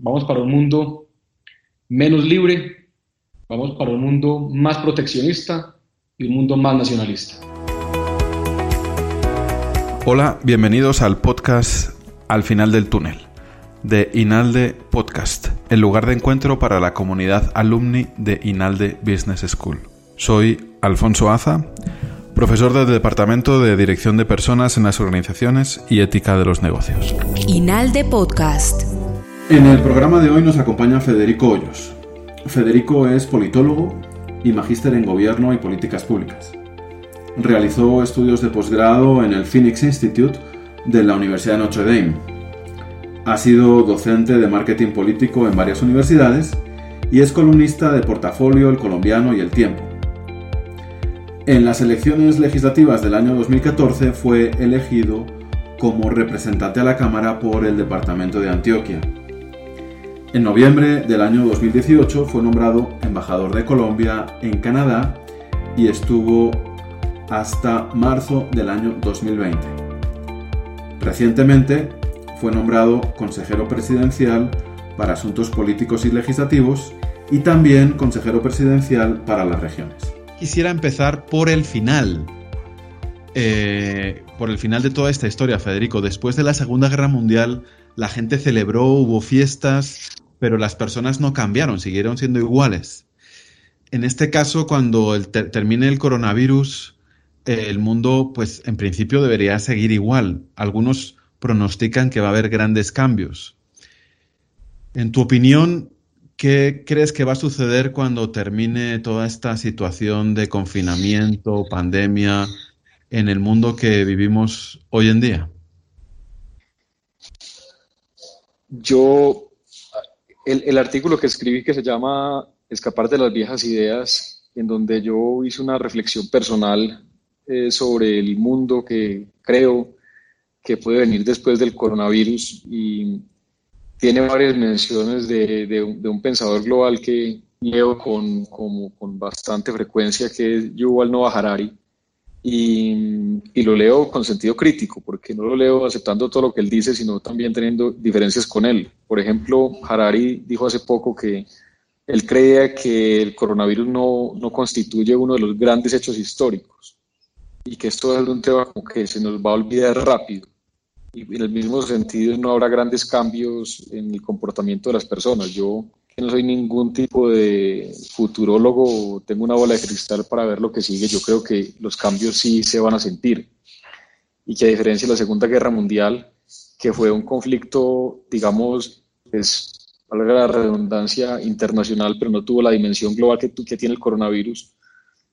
Vamos para un mundo menos libre, vamos para un mundo más proteccionista y un mundo más nacionalista. Hola, bienvenidos al podcast Al final del túnel de Inalde Podcast, el lugar de encuentro para la comunidad alumni de Inalde Business School. Soy Alfonso Aza, profesor del Departamento de Dirección de Personas en las Organizaciones y Ética de los Negocios. Inalde Podcast. En el programa de hoy nos acompaña Federico Hoyos. Federico es politólogo y magíster en Gobierno y Políticas Públicas. Realizó estudios de posgrado en el Phoenix Institute de la Universidad de Notre Dame ha sido docente de marketing político en varias universidades y es columnista de Portafolio, El Colombiano y El Tiempo. En las elecciones legislativas del año 2014 fue elegido como representante a la Cámara por el Departamento de Antioquia. En noviembre del año 2018 fue nombrado embajador de Colombia en Canadá y estuvo hasta marzo del año 2020. Recientemente fue nombrado consejero presidencial para asuntos políticos y legislativos y también consejero presidencial para las regiones. Quisiera empezar por el final. Eh, por el final de toda esta historia, Federico. Después de la Segunda Guerra Mundial, la gente celebró, hubo fiestas, pero las personas no cambiaron, siguieron siendo iguales. En este caso, cuando termine el coronavirus, el mundo, pues en principio debería seguir igual. Algunos pronostican que va a haber grandes cambios. En tu opinión, ¿qué crees que va a suceder cuando termine toda esta situación de confinamiento, pandemia en el mundo que vivimos hoy en día? Yo, el, artículo que escribí que se llama Escapar de las viejas ideas, en donde yo hice una reflexión personal eh, sobre el mundo que creo que puede venir después del coronavirus y tiene varias menciones de, un, pensador global que leo con, con bastante frecuencia, que es Yuval Noah Harari, y, lo leo con sentido crítico, porque no lo leo aceptando todo lo que él dice, sino también teniendo diferencias con él. Por ejemplo, Harari dijo hace poco que él creía que el coronavirus no, no constituye uno de los grandes hechos históricos y que esto es un tema que se nos va a olvidar rápido y en el mismo sentido no habrá grandes cambios en el comportamiento de las personas. Yo no soy ningún tipo de futurólogo, tengo una bola de cristal para ver lo que sigue, yo creo que los cambios sí se van a sentir. Y que a diferencia de la Segunda Guerra Mundial, que fue un conflicto, digamos, es, valga la redundancia, internacional, pero no tuvo la dimensión global que, que tiene el coronavirus,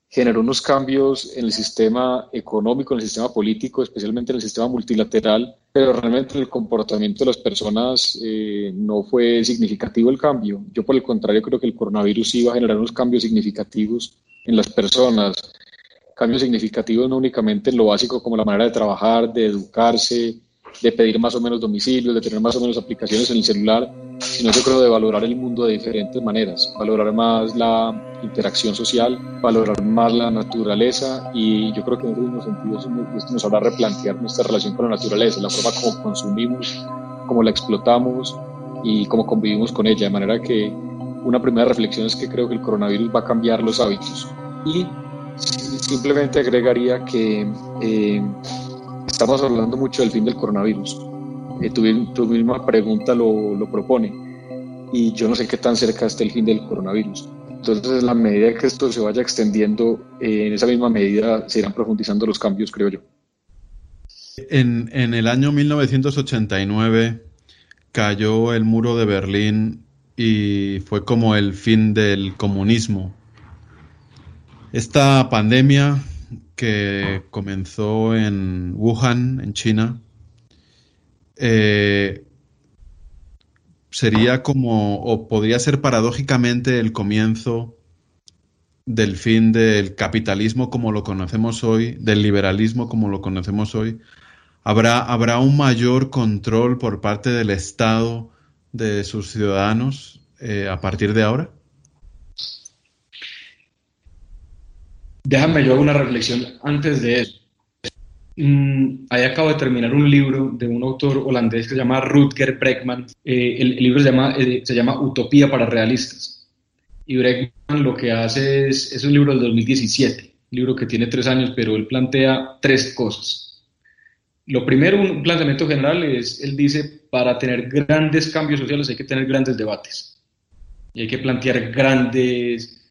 generó unos cambios en el sistema económico, en el sistema político, especialmente en el sistema multilateral, pero realmente en el comportamiento de las personas eh, no fue significativo el cambio. Yo por el contrario creo que el coronavirus iba a generar unos cambios significativos en las personas, cambios significativos no únicamente en lo básico como la manera de trabajar, de educarse, de pedir más o menos domicilios, de tener más o menos aplicaciones en el celular, sino yo creo de valorar el mundo de diferentes maneras, valorar más la interacción social, valorar más la naturaleza y yo creo que en ese sentido esto nos hará replantear nuestra relación con la naturaleza, la forma como consumimos, cómo la explotamos y cómo convivimos con ella, de manera que una primera reflexión es que creo que el coronavirus va a cambiar los hábitos. Y simplemente agregaría que eh, estamos hablando mucho del fin del coronavirus. Eh, tu, misma pregunta lo, lo, propone. y yo no sé qué tan cerca está el fin del coronavirus. Entonces, en la medida que esto se vaya extendiendo, eh, en esa misma medida se irán profundizando los cambios, creo yo. En, en el año 1989 cayó el muro de Berlín y fue como el fin del comunismo. Esta pandemia que comenzó en Wuhan, en China, eh, sería como, o podría ser paradójicamente el comienzo del fin del capitalismo como lo conocemos hoy, del liberalismo como lo conocemos hoy. Habrá, habrá un mayor control por parte del Estado de sus ciudadanos eh, a partir de ahora. Déjame yo una reflexión antes de eso. Mm, ahí acabo de terminar un libro de un autor holandés que se llama Rutger Bregman. Eh, el, libro se llama, eh, se llama Utopía para Realistas. Y Bregman lo que hace es, es un libro del 2017, un libro que tiene tres años, pero él plantea tres cosas. Lo primero, un planteamiento general es, él dice, para tener grandes cambios sociales hay que tener grandes debates. Y hay que plantear grandes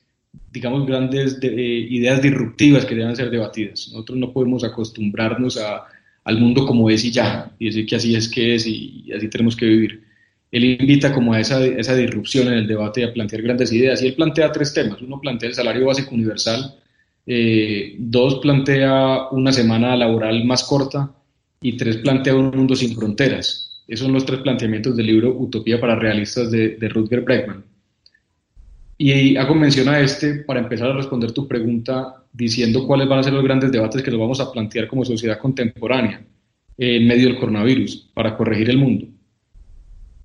digamos, grandes eh, ideas disruptivas que deben ser debatidas. Nosotros no podemos acostumbrarnos a, al mundo como es y ya, y decir que así es que es y, así tenemos que vivir. Él invita como a esa, esa disrupción en el debate y a plantear grandes ideas. Y él plantea tres temas. Uno plantea el salario básico universal, eh, dos plantea una semana laboral más corta y tres plantea un mundo sin fronteras. Esos son los tres planteamientos del libro Utopía para Realistas de, de Rutger Bregman. Y hago mención a este para empezar a responder tu pregunta diciendo cuáles van a ser los grandes debates que nos vamos a plantear como sociedad contemporánea en medio del coronavirus para corregir el mundo.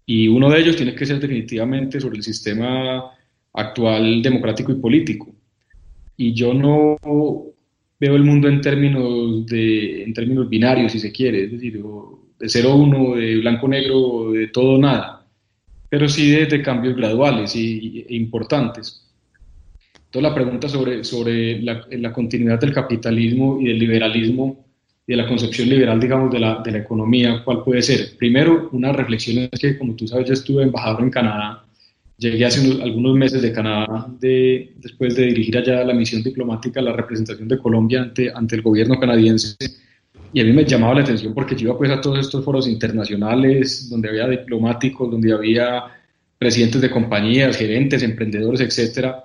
Y uno de ellos tiene que ser definitivamente sobre el sistema actual democrático y político. Y yo no veo el mundo en términos, de, en términos binarios, si se quiere, es decir, de 0-1, de blanco-negro, de todo nada pero sí de, cambios graduales y, e importantes. Entonces la pregunta sobre, sobre la, la, continuidad del capitalismo y del liberalismo y de la concepción liberal, digamos, de la, de la economía, ¿cuál puede ser? Primero, una reflexión es que, como tú sabes, yo estuve embajador en Canadá, llegué hace unos, algunos meses de Canadá de, después de dirigir allá la misión diplomática, la representación de Colombia ante, ante el gobierno canadiense y a mí me llamaba la atención porque yo iba pues a todos estos foros internacionales donde había diplomáticos, donde había presidentes de compañías, gerentes, emprendedores, etcétera,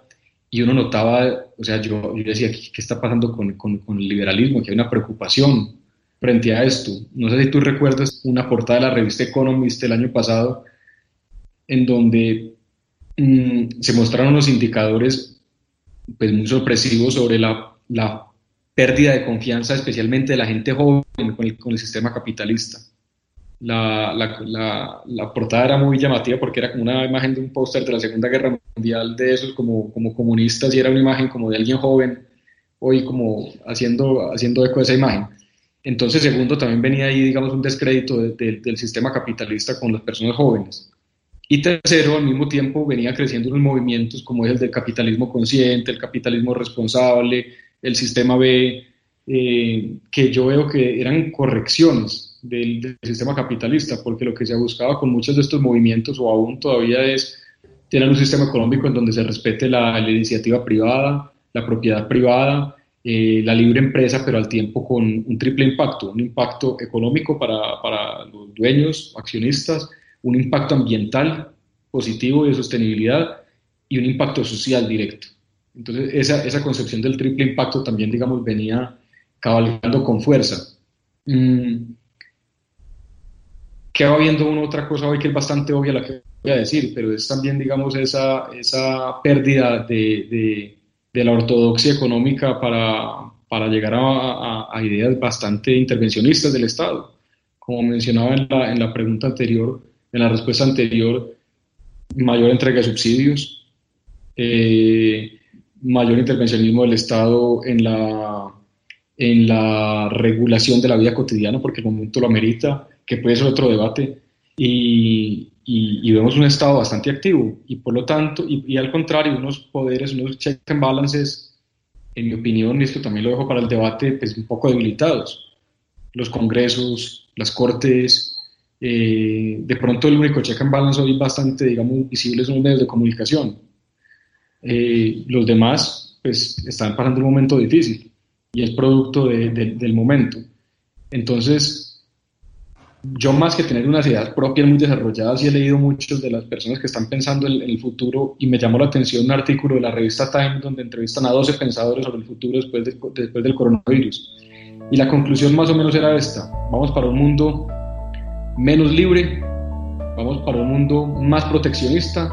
y uno notaba, o sea, yo, yo decía, ¿qué, está pasando con, con, con, el liberalismo? Que hay una preocupación frente a esto. No sé si tú recuerdas una portada de la revista Economist el año pasado, en donde mmm, se mostraron unos indicadores pues, muy sorpresivos sobre la, la pérdida de confianza, especialmente de la gente joven con el, sistema capitalista. La, portada era muy llamativa porque era como una imagen de un póster de la Segunda Guerra Mundial de esos como, como comunistas y era una imagen como de alguien joven hoy como haciendo, haciendo eco de esa imagen. Entonces, segundo, también venía ahí, digamos, un descrédito del sistema capitalista con las personas jóvenes. Y tercero, al mismo tiempo, venía creciendo unos movimientos como es el del capitalismo consciente, el capitalismo responsable, el sistema B, eh, que yo veo que eran correcciones del, sistema capitalista, porque lo que se ha buscado con muchos de estos movimientos, o aún todavía es tener un sistema económico en donde se respete la, iniciativa privada, la propiedad privada, eh, la libre empresa, pero al tiempo con un triple impacto, un impacto económico para, para los dueños, accionistas, un impacto ambiental positivo y de sostenibilidad y un impacto social directo. Entonces, esa, esa concepción del triple impacto también, digamos, venía cabalgando con fuerza. Mm. Queda viendo una otra cosa hoy que es bastante obvia la que voy a decir, pero es también, digamos, esa, esa pérdida de, de, de la ortodoxia económica para, para llegar a, a, ideas bastante intervencionistas del Estado. Como mencionaba en la, en la pregunta anterior, en la respuesta anterior, mayor entrega de subsidios, eh, mayor intervencionismo del Estado en la, en la regulación de la vida cotidiana, porque el momento lo amerita, que puede ser otro debate, y, y, vemos un Estado bastante activo, y por lo tanto, y, al contrario, unos poderes, unos checks and balances, en mi opinión, y esto también lo dejo para el debate, pues un poco debilitados. Los congresos, las cortes, Eh, de pronto el único check and balance hoy bastante, digamos, visible son los medios de comunicación. Eh, los demás, pues, están pasando un momento difícil y es producto del momento. Entonces, yo más que tener unas ideas propias muy desarrolladas y he leído muchos de las personas que están pensando en, el futuro y me llamó la atención un artículo de la revista Time donde entrevistan a 12 pensadores sobre el futuro después, después del coronavirus. Y la conclusión más o menos era esta, vamos para un mundo menos libre, vamos para un mundo más proteccionista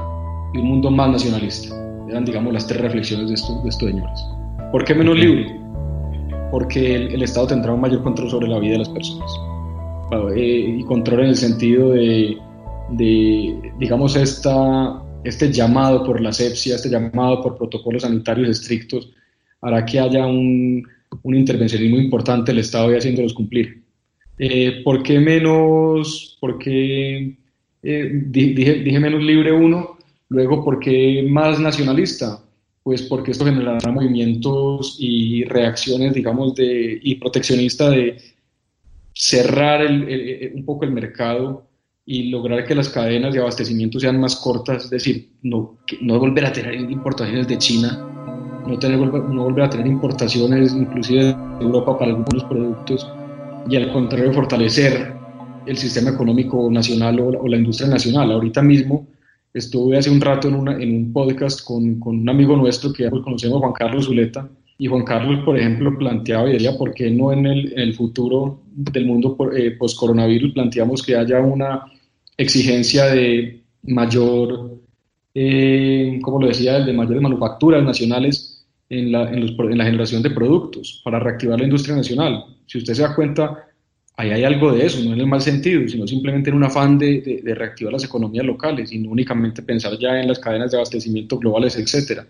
y un mundo más nacionalista. Eran, digamos, las tres reflexiones de estos, de estos señores. ¿Por qué menos libre? Porque el, el Estado tendrá un mayor control sobre la vida de las personas eh, y control en el sentido de, digamos, esta, este llamado por la sepsia, este llamado por protocolos sanitarios estrictos, hará que haya un, un intervencionismo importante el Estado y haciéndolos cumplir. Eh, ¿Por qué menos, por qué, eh, dije, dije, menos libre uno? Luego, ¿por qué más nacionalista? Pues porque esto generará movimientos y reacciones, digamos, de, y proteccionista de, cerrar un poco el mercado y lograr que las cadenas de abastecimiento sean más cortas, es decir, no, no volver a tener importaciones de China, no, tener, no volver a tener importaciones inclusive de Europa para algunos productos y al contrario fortalecer el sistema económico nacional o, la industria nacional. Ahorita mismo estuve hace un rato en, una, en un podcast con, con, un amigo nuestro que conocemos, Juan Carlos Zuleta, y Juan Carlos, por ejemplo, planteaba y diría, ¿por qué no en el, el futuro del mundo eh, post-coronavirus planteamos que haya una exigencia de mayor, eh, como lo decía, de mayores manufacturas nacionales en la, en, los, en la generación de productos para reactivar la industria nacional? Si usted se da cuenta, ahí hay algo de eso, no en el mal sentido, sino simplemente en un afán de, de, de, reactivar las economías locales y no únicamente pensar ya en las cadenas de abastecimiento globales, etcétera.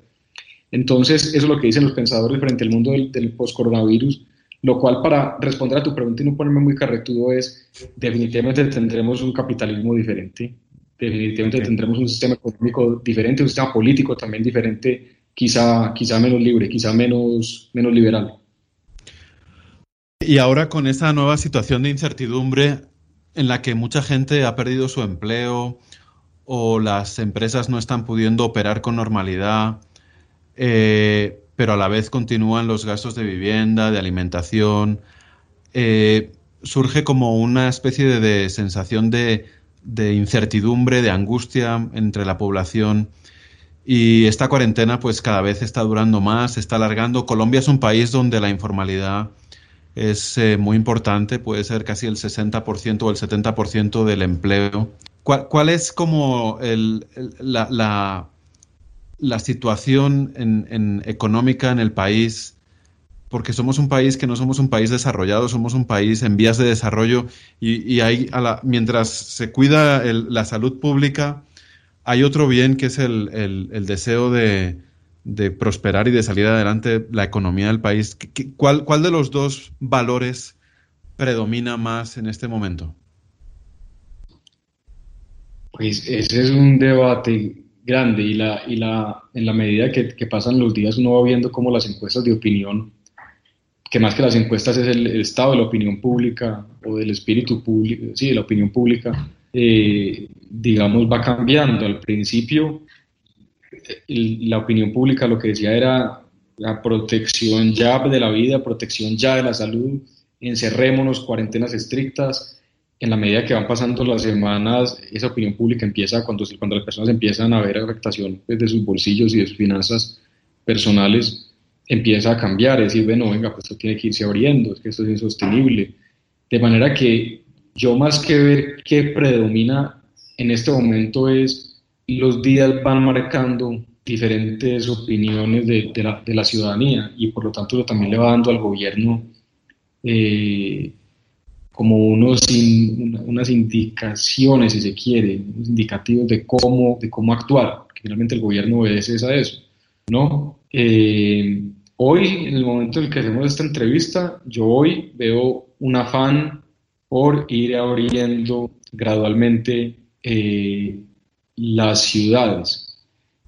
Entonces, eso es lo que dicen los pensadores frente al mundo del, del post-coronavirus, lo cual para responder a tu pregunta y no ponerme muy carretudo es, definitivamente tendremos un capitalismo diferente, definitivamente tendremos un sistema económico diferente, un sistema político también diferente, quizá, quizá menos libre, quizá menos, menos liberal. Y ahora con esa nueva situación de incertidumbre en la que mucha gente ha perdido su empleo o las empresas no están pudiendo operar con normalidad, eh, pero a la vez continúan los gastos de vivienda, de alimentación. Eh, surge como una especie de, sensación de, incertidumbre, de angustia entre la población. Y esta cuarentena pues cada vez está durando más, está alargando. Colombia es un país donde la informalidad es eh, muy importante, puede ser casi el 60% o el 70% del empleo. ¿Cuál, es como la, la situación en, económica en el país, porque somos un país que no somos un país desarrollado, somos un país en vías de desarrollo y, hay mientras se cuida la salud pública, hay otro bien que es el, deseo de, prosperar y de salir adelante la economía del país. ¿Cuál, ¿Cuál de los dos valores predomina más en este momento? Pues ese es un debate grande y, la, y la, en la medida que, que, pasan los días uno va viendo cómo las encuestas de opinión, que más que las encuestas es el, estado de la opinión pública o del espíritu público, sí, de la opinión pública, eh, digamos, va cambiando. Al principio, la opinión pública lo que decía era la protección ya de la vida, protección ya de la salud, encerrémonos, cuarentenas estrictas, en la medida que van pasando las semanas, esa opinión pública empieza, cuando, cuando las personas empiezan a ver afectación pues, de sus bolsillos y de sus finanzas personales, empieza a cambiar, es decir, bueno, venga, pues esto tiene que irse abriendo, es que esto es insostenible. De manera que yo más que ver qué predomina en este momento es los días van marcando diferentes opiniones de, de, la, de la, ciudadanía y por lo tanto eso también le va dando al gobierno eh, como unos unas indicaciones, si se quiere, unos indicativos de cómo, de cómo actuar, finalmente el gobierno obedece a eso, ¿no? Eh, hoy, en el momento en el que hacemos esta entrevista, yo hoy veo un afán por ir abriendo gradualmente eh, las ciudades.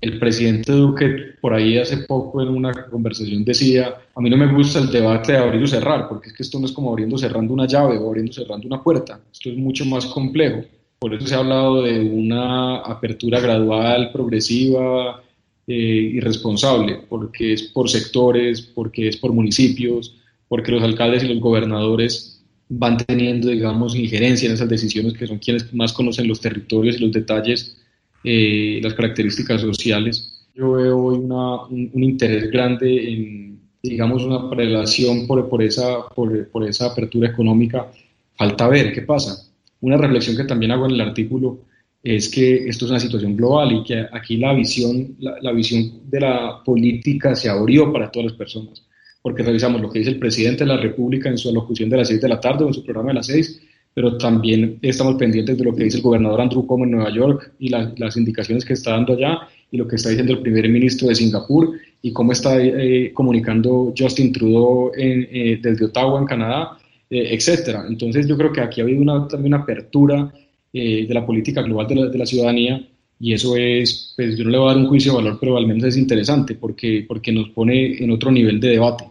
el presidente Duque por ahí hace poco en una conversación decía, a mí no me gusta el debate de abrir o cerrar, porque es que esto no es como abriendo cerrando una llave o abriendo cerrando una puerta, esto es mucho más complejo. Por eso se ha hablado de una apertura gradual, progresiva eh, responsable, porque es por sectores, porque es por municipios, porque los alcaldes y los gobernadores van teniendo, digamos, injerencia en esas decisiones que son quienes más conocen los territorios y los detalles eh, las características sociales. Yo veo hoy una, un, interés grande en, digamos, una prelación por, por, esa, por, por, esa apertura económica. Falta ver qué pasa. Una reflexión que también hago en el artículo es que esto es una situación global y que aquí la visión, la, la visión de la política se abrió para todas las personas. Porque revisamos lo que dice el presidente de la República en su alocución de las 6 de la tarde o en su programa de las 6 pero también estamos pendientes de lo que dice el gobernador Andrew Cuomo en Nueva York y las indicaciones que está dando allá y lo que está diciendo el primer ministro de Singapur y cómo está eh, comunicando Justin Trudeau eh, desde Ottawa, en Canadá, eh, etcétera. Entonces yo creo que aquí ha habido una, también una apertura de la política global de la, de la, ciudadanía y eso es, pues yo no le voy a dar un juicio de valor, pero al menos es interesante porque, porque nos pone en otro nivel de debate.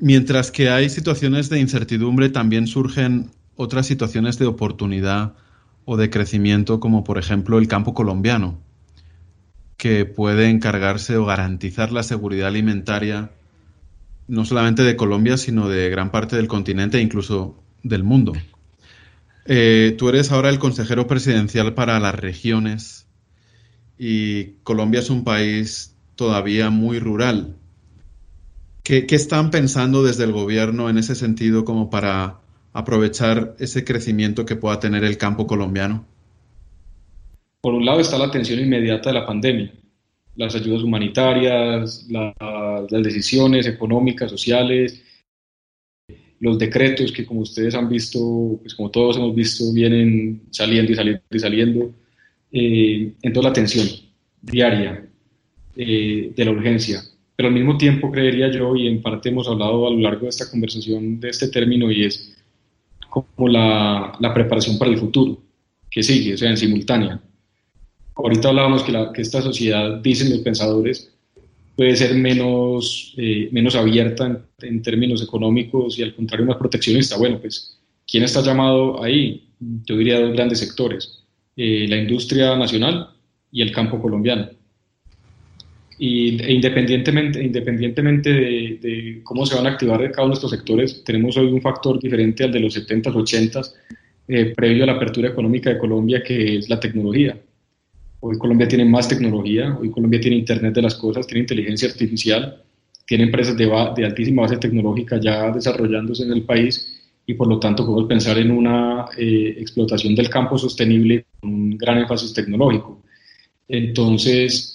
Mientras que hay situaciones de incertidumbre, también surgen otras situaciones de oportunidad o de crecimiento, como por ejemplo el campo colombiano, que puede encargarse o garantizar la seguridad alimentaria no solamente de Colombia, sino de gran parte del continente e incluso del mundo. Eh, tú eres ahora el consejero presidencial para las regiones y Colombia es un país todavía muy rural. ¿Qué, ¿Qué, están pensando desde el gobierno en ese sentido como para aprovechar ese crecimiento que pueda tener el campo colombiano? Por un lado está la atención inmediata de la pandemia, las ayudas humanitarias, las decisiones económicas, sociales, los decretos que como ustedes han visto, pues como todos hemos visto, vienen saliendo y saliendo y saliendo. Eh, entonces la atención diaria eh, de la urgencia. Pero al mismo tiempo creería yo, y en parte hemos hablado a lo largo de esta conversación de este término, y es como la, la, preparación para el futuro, que sigue, o sea, en simultánea. Ahorita hablábamos que, la, que esta sociedad, dicen los pensadores, puede ser menos, eh, menos abierta en, términos económicos y al contrario más proteccionista. Bueno, pues, ¿quién está llamado ahí? Yo diría dos grandes sectores, eh, la industria nacional y el campo colombiano. E independientemente, independientemente de, cómo se van a activar cada uno de estos sectores, tenemos hoy un factor diferente al de los 70s, 80s, eh, previo a la apertura económica de Colombia, que es la tecnología. Hoy Colombia tiene más tecnología, hoy Colombia tiene Internet de las Cosas, tiene inteligencia artificial, tiene empresas de, de altísima base tecnológica ya desarrollándose en el país y por lo tanto podemos pensar en una eh, explotación del campo sostenible con un gran énfasis tecnológico. Entonces,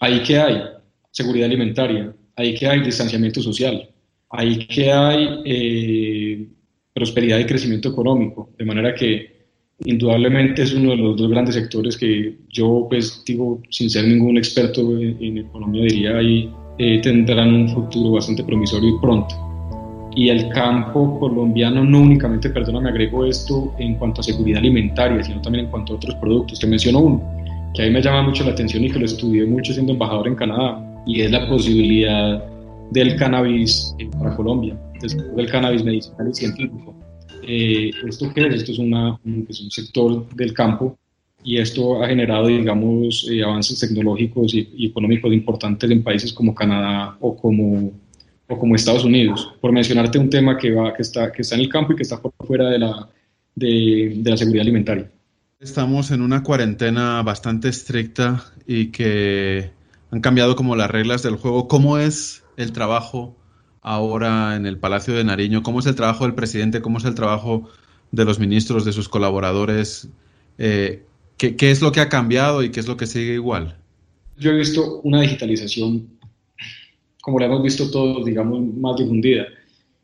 Ahí que hay seguridad alimentaria, ahí que hay distanciamiento social, ahí que hay eh, prosperidad y crecimiento económico, de manera que indudablemente es uno de los dos grandes sectores que yo, pues digo, sin ser ningún experto en, economía, diría ahí eh, tendrán un futuro bastante promisorio y pronto. Y el campo colombiano no únicamente, perdona, me agrego esto en cuanto a seguridad alimentaria, sino también en cuanto a otros productos. Te menciono uno, que a mí me llama mucho la atención y que lo estudié mucho siendo embajador en Canadá, y es la posibilidad del cannabis para Colombia, del cannabis medicinal y científico. Eh, ¿Esto qué es? Esto es, una, un, sector del campo y esto ha generado, digamos, eh, avances tecnológicos y, económicos importantes en países como Canadá o como, o como Estados Unidos, por mencionarte un tema que, va, que, está, que está en el campo y que está por fuera de la, de, de la seguridad alimentaria. Estamos en una cuarentena bastante estricta y que han cambiado como las reglas del juego. ¿Cómo es el trabajo ahora en el Palacio de Nariño? ¿Cómo es el trabajo del presidente? ¿Cómo es el trabajo de los ministros, de sus colaboradores? Eh, ¿qué, ¿Qué es lo que ha cambiado y qué es lo que sigue igual? Yo he visto una digitalización, como la hemos visto todos, digamos, más difundida.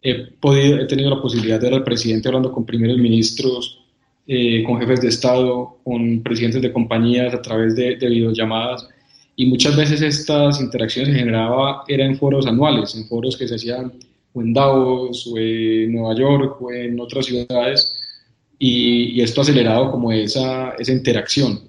He, he tenido la posibilidad de ver al presidente hablando con primeros ministros eh, con jefes de Estado, con presidentes de compañías a través de, videollamadas. Y muchas veces estas interacciones se generaban era en foros anuales, en foros que se hacían o en Davos, o en Nueva York, o en otras ciudades. Y, esto ha acelerado como esa, esa interacción.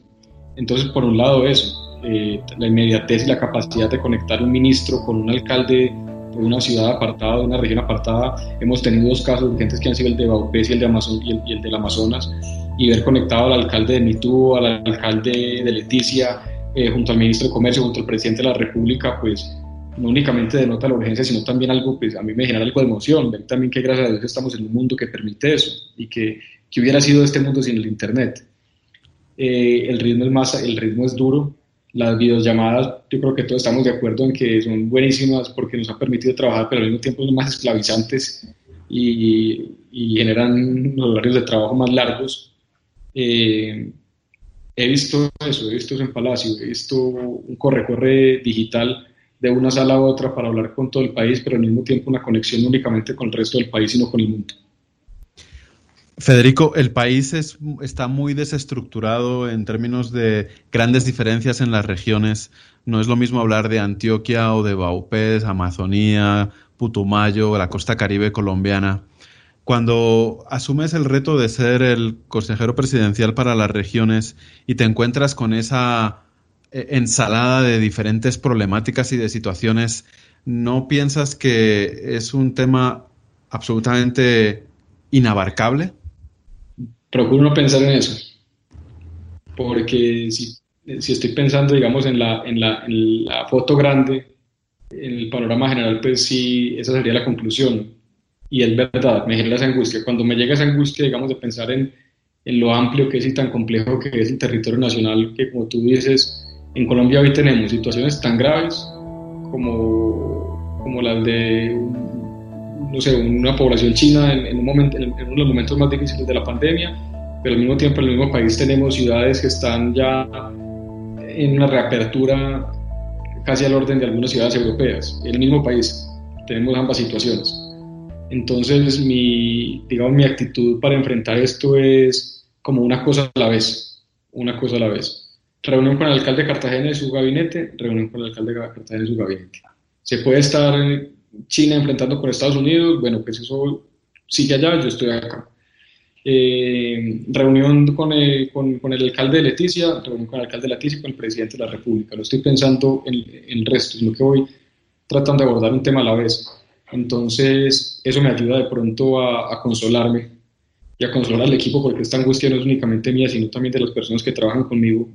Entonces, por un lado eso, eh, la inmediatez y la capacidad de conectar un ministro con un alcalde de una ciudad apartada, de una región apartada. Hemos tenido dos casos urgentes que han sido el de Baupés y el, de Amazon, y el, y el del Amazonas, y ver conectado al alcalde de Mitú, al alcalde de Leticia, eh, junto al ministro de Comercio, junto al presidente de la República, pues no únicamente denota la urgencia, sino también algo, pues a mí me genera algo de emoción, ver también que gracias a Dios estamos en un mundo que permite eso y que, que hubiera sido este mundo sin el Internet. Eh, el ritmo es más, el ritmo es duro, las videollamadas, yo creo que todos estamos de acuerdo en que son buenísimas porque nos han permitido trabajar, pero al mismo tiempo son más esclavizantes y, generan horarios de trabajo más largos. Eh, he visto eso, he visto eso en Palacio, he visto un corre-corre digital de una sala a otra para hablar con todo el país, pero al mismo tiempo una conexión únicamente con el resto del país, sino con el mundo. Federico, el país es, está muy desestructurado en términos de grandes diferencias en las regiones. No es lo mismo hablar de Antioquia o de Baupés, Amazonía, Putumayo, la costa caribe colombiana. Cuando asumes el reto de ser el consejero presidencial para las regiones y te encuentras con esa eh, ensalada de diferentes problemáticas y de situaciones, ¿no piensas que es un tema absolutamente inabarcable? Procuro no pensar en eso, porque si, si estoy pensando, digamos, en la, en, la, en la foto grande, en el panorama general, pues sí, esa sería la conclusión. Y es verdad, me genera esa angustia. Cuando me llega esa angustia, digamos, de pensar en, en lo amplio que es y tan complejo que es el territorio nacional, que como tú dices, en Colombia hoy tenemos situaciones tan graves como, como las de no sé, una población china en, un momento, en, uno de los momentos más difíciles de la pandemia, pero al mismo tiempo en el mismo país tenemos ciudades que están ya en una reapertura casi al orden de algunas ciudades europeas. En el mismo país tenemos ambas situaciones. Entonces, mi, digamos, mi actitud para enfrentar esto es como una cosa a la vez, una cosa a la vez. Reunión con el alcalde de Cartagena y su gabinete, reunión con el alcalde de Cartagena y su gabinete. Se puede estar China enfrentando con Estados Unidos, bueno, pues eso sigue allá, yo estoy acá. Eh, reunión con el, con, con, el, alcalde de Leticia, reunión con el alcalde de Leticia y con el presidente de la República. No estoy pensando en, en, el resto, sino que voy tratando de abordar un tema a la vez. Entonces, eso me ayuda de pronto a, a consolarme y a consolar al equipo, porque esta angustia no es únicamente mía, sino también de las personas que trabajan conmigo,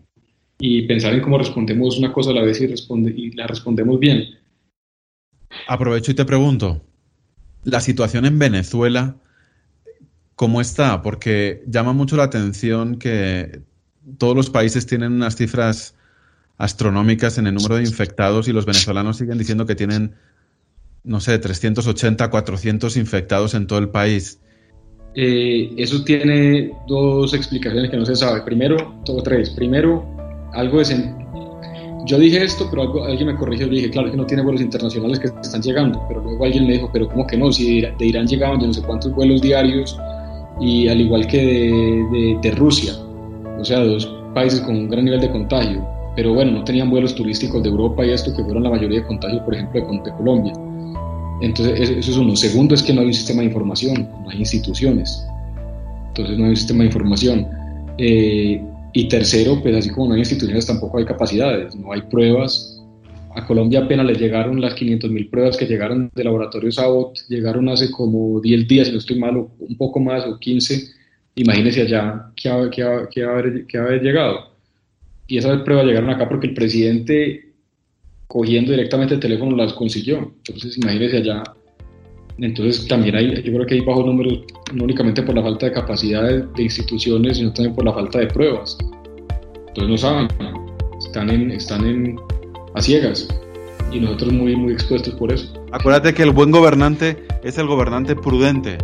y pensar en cómo respondemos una cosa a la vez y, responde, y la respondemos bien Aprovecho y te pregunto, la situación en Venezuela, ¿cómo está? Porque llama mucho la atención que todos los países tienen unas cifras astronómicas en el número de infectados y los venezolanos siguen diciendo que tienen, no sé, 380, 400 infectados en todo el país. Eh, eso tiene dos explicaciones que no se sabe. Primero, o tres. Primero, algo de, yo dije esto, pero alguien me corrigió y dije, claro, que no tiene vuelos internacionales que están llegando, pero luego alguien me dijo, pero ¿cómo que no? Si de Irán llegaban yo no sé cuántos vuelos diarios, y al igual que de, de, Rusia, o sea, dos países con un gran nivel de contagio, pero bueno, no tenían vuelos turísticos de Europa y esto, que fueron la mayoría de contagios, por ejemplo, de, de Colombia. Entonces, eso, es uno. Segundo es que no hay un sistema de información, no hay instituciones. Entonces, no hay un sistema de información. Eh, y tercero, pues así como no hay instituciones, tampoco hay capacidades, no hay pruebas. A Colombia apenas le llegaron las 500.000 pruebas que llegaron del laboratorio Sabot, llegaron hace como 10 días, si no estoy mal, un poco más, o 15. Imagínense allá que, haber, que haber llegado. Y esas pruebas llegaron acá porque el presidente, cogiendo directamente el teléfono, las consiguió. Entonces, imagínense allá entonces también hay, yo creo que hay bajos números, no únicamente por la falta de capacidad de, instituciones, sino también por la falta de pruebas. Entonces no saben, están, en, están en, a ciegas y nosotros muy, muy expuestos por eso. Acuérdate que el buen gobernante es el gobernante prudente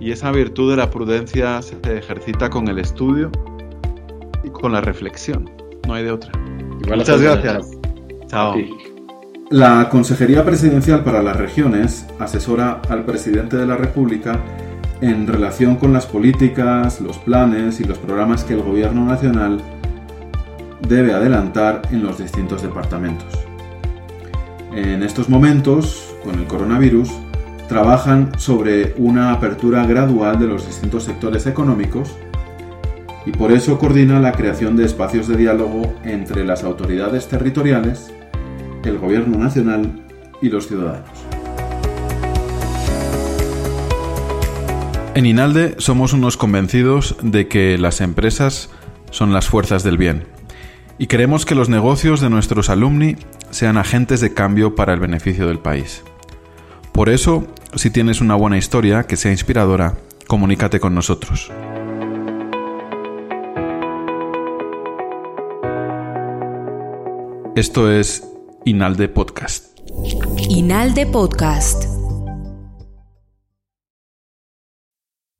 y esa virtud de la prudencia se ejercita con el estudio y con la reflexión, no hay de otra. Muchas gracias. Chao. La Consejería Presidencial para las Regiones asesora al presidente de la República en relación con las políticas, los planes y los programas que el Gobierno Nacional debe adelantar en los distintos departamentos. En estos momentos, con el coronavirus, trabajan sobre una apertura gradual de los distintos sectores económicos y por eso coordina la creación de espacios de diálogo entre las autoridades territoriales, el Gobierno Nacional y los ciudadanos. En Inalde somos unos convencidos de que las empresas son las fuerzas del bien y queremos que los negocios de nuestros alumni sean agentes de cambio para el beneficio del país. Por eso, si tienes una buena historia que sea inspiradora, comunícate con nosotros. Esto es Inalde Podcast. Inalde Podcast.